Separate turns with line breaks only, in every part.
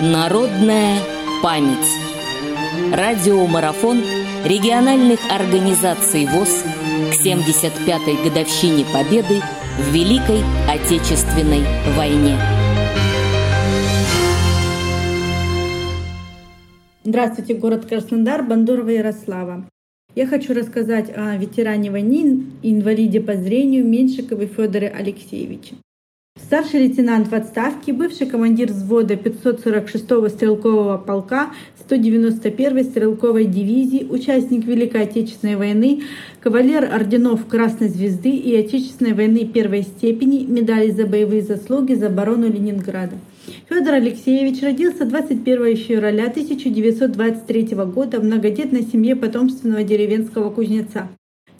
Народная память. Радиомарафон региональных организаций ВОЗ к 75-й годовщине Победы в Великой Отечественной войне.
Здравствуйте, город Краснодар, Бандурова Ярослава. Я хочу рассказать о ветеране войны, инвалиде по зрению Меньшикове Федоре Алексеевиче. Старший лейтенант в отставке, бывший командир взвода 546-го стрелкового полка 191-й стрелковой дивизии, участник Великой Отечественной войны, кавалер орденов Красной Звезды и Отечественной войны первой степени, медали за боевые заслуги за оборону Ленинграда. Федор Алексеевич родился 21 февраля 1923 года в многодетной семье потомственного деревенского кузнеца.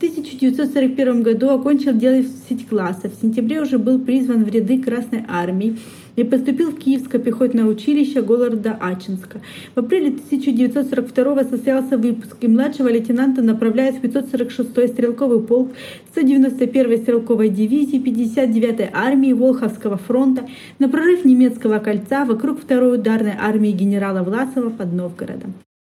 В 1941 году окончил 10 классов. В сентябре уже был призван в ряды Красной Армии и поступил в Киевское пехотное училище города Ачинска. В апреле 1942 состоялся выпуск, и младшего лейтенанта направляют в 546-й стрелковый полк 191-й стрелковой дивизии 59-й армии Волховского фронта на прорыв немецкого кольца вокруг второй ударной армии генерала Власова под Новгородом.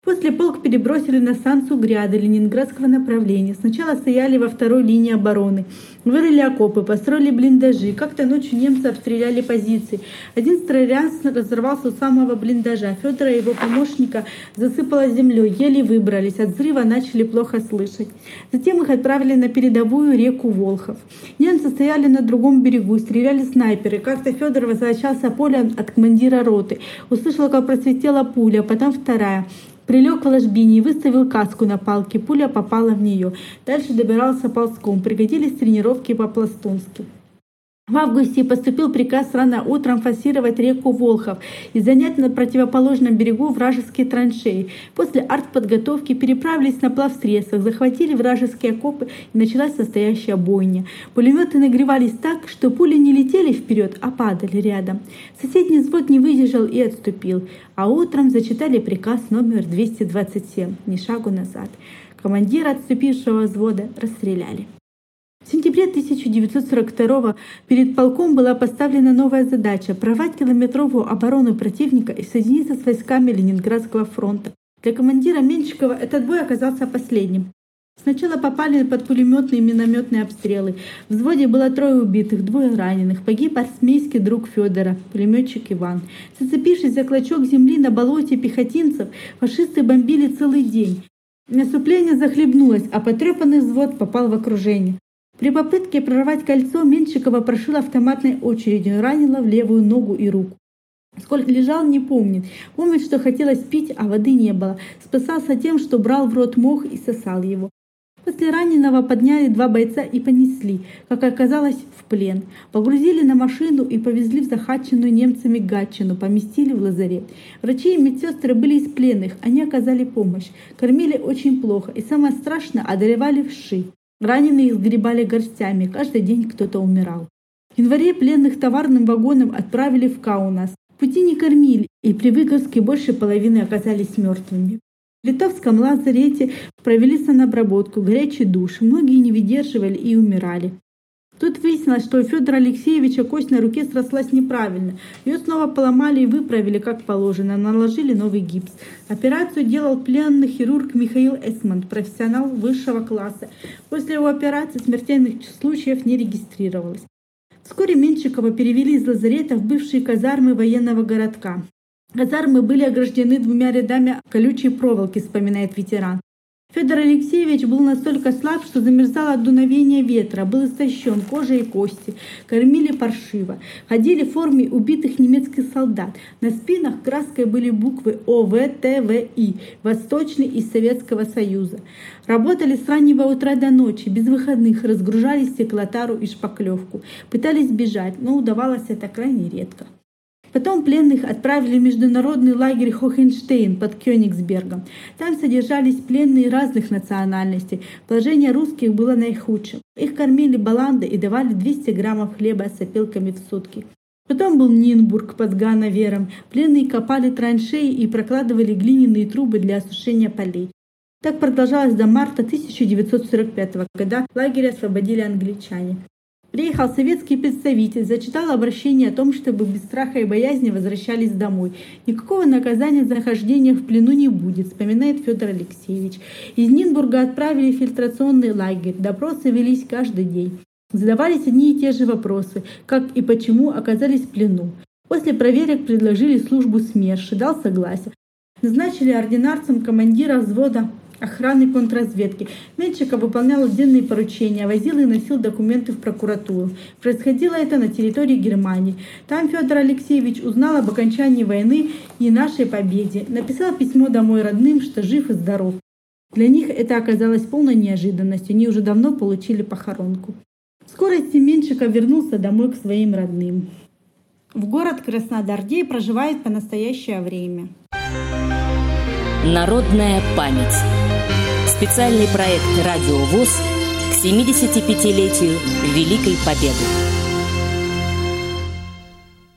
После полк перебросили на станцию Гряды Ленинградского направления. Сначала стояли во второй линии обороны. Вырыли окопы, построили блиндажи. Как-то ночью немцы обстреляли позиции. Один снаряд разорвался у самого блиндажа. Федора и его помощника засыпало землей. Еле выбрались. От взрыва начали плохо слышать. Затем их отправили на передовую реку Волхов. Немцы стояли на другом берегу, стреляли снайперы. Как-то Федор возвращался полем от командира роты. Услышал, как просветела пуля, потом вторая. Прилег в ложбине и выставил каску на палке. Пуля попала в нее. Дальше добирался ползком. Пригодились тренировки по-пластунски. В августе поступил приказ рано утром форсировать реку Волхов и занять на противоположном берегу вражеские траншеи. После артподготовки переправились на плавсредствах, захватили вражеские окопы и началась настоящая бойня. Пулеметы нагревались так, что пули не летели вперед, а падали рядом. Соседний взвод не выдержал и отступил, а утром зачитали приказ номер 227 «Ни шагу назад». Командира отступившего взвода расстреляли. Сентябре 1942 перед полком была поставлена новая задача – прорвать километровую оборону противника и соединиться с войсками Ленинградского фронта. Для командира Меньшикова этот бой оказался последним. Сначала попали под пулеметные и минометные обстрелы. В взводе было трое убитых, двое раненых. Погиб армейский друг Федора, пулеметчик Иван. Зацепившись за клочок земли на болоте пехотинцев, фашисты бомбили целый день. Наступление захлебнулось, а потрепанный взвод попал в окружение. При попытке прорвать кольцо Меньшикова прошила автоматной очередью, ранила в левую ногу и руку. Сколько лежал, не помнит. Помнит, что хотелось пить, а воды не было. Спасался тем, что брал в рот мох и сосал его. После раненого подняли два бойца и понесли, как оказалось, в плен. Погрузили на машину и повезли в захваченную немцами Гатчину, поместили в лазарет. Врачи и медсестры были из пленных, они оказали помощь. Кормили очень плохо и, самое страшное, одолевали вши. Раненые сгребали горстями, каждый день кто-то умирал. В январе пленных товарным вагоном отправили в Каунас. Пути не кормили, и при выгрузке больше половины оказались мертвыми. В литовском лазарете провели санобработку, горячий душ. Многие не выдерживали и умирали. Тут выяснилось, что у Федора Алексеевича кость на руке срослась неправильно. Ее снова поломали и выправили как положено, наложили новый гипс. Операцию делал пленный хирург Михаил Эсмонт, профессионал высшего класса. После его операции смертельных случаев не регистрировалось. Вскоре Меньшикова перевели из лазарета в бывшие казармы военного городка. Казармы были ограждены двумя рядами колючей проволоки, вспоминает ветеран. Федор Алексеевич был настолько слаб, что замерзал от дуновения ветра, был истощен кожей и кости, кормили паршиво, ходили в форме убитых немецких солдат. На спинах краской были буквы ОВТВИ, Восточный из Советского Союза. Работали с раннего утра до ночи, без выходных, разгружали стеклотару и шпаклевку. Пытались бежать, но удавалось это крайне редко. Потом пленных отправили в международный лагерь Хохенштейн под Кёнигсбергом. Там содержались пленные разных национальностей. Положение русских было наихудшим. Их кормили баланды и давали 200 граммов хлеба с опилками в сутки. Потом был Нинбург под Ганавером. Пленные копали траншеи и прокладывали глиняные трубы для осушения полей. Так продолжалось до марта 1945 года. Лагерь освободили англичане. Приехал советский представитель, зачитал обращение о том, чтобы без страха и боязни возвращались домой. Никакого наказания за нахождение в плену не будет, вспоминает Федор Алексеевич. Из Нинбурга отправили в фильтрационный лагерь. Допросы велись каждый день. Задавались одни и те же вопросы, как и почему оказались в плену. После проверок предложили службу СМЕРШ, дал согласие. Назначили ординарцем командира взвода охраны контрразведки. Меньшиков выполнял отдельные поручения, возил и носил документы в прокуратуру. Происходило это на территории Германии. Там Федор Алексеевич узнал об окончании войны и нашей победе. Написал письмо домой родным, что жив и здоров. Для них это оказалось полной неожиданностью. Они уже давно получили похоронку. В скорости Меньшиков вернулся домой к своим родным. В город Краснодар, где и проживает по настоящее время.
Народная память. Специальный проект «Радио ВОЗ» к 75-летию Великой Победы.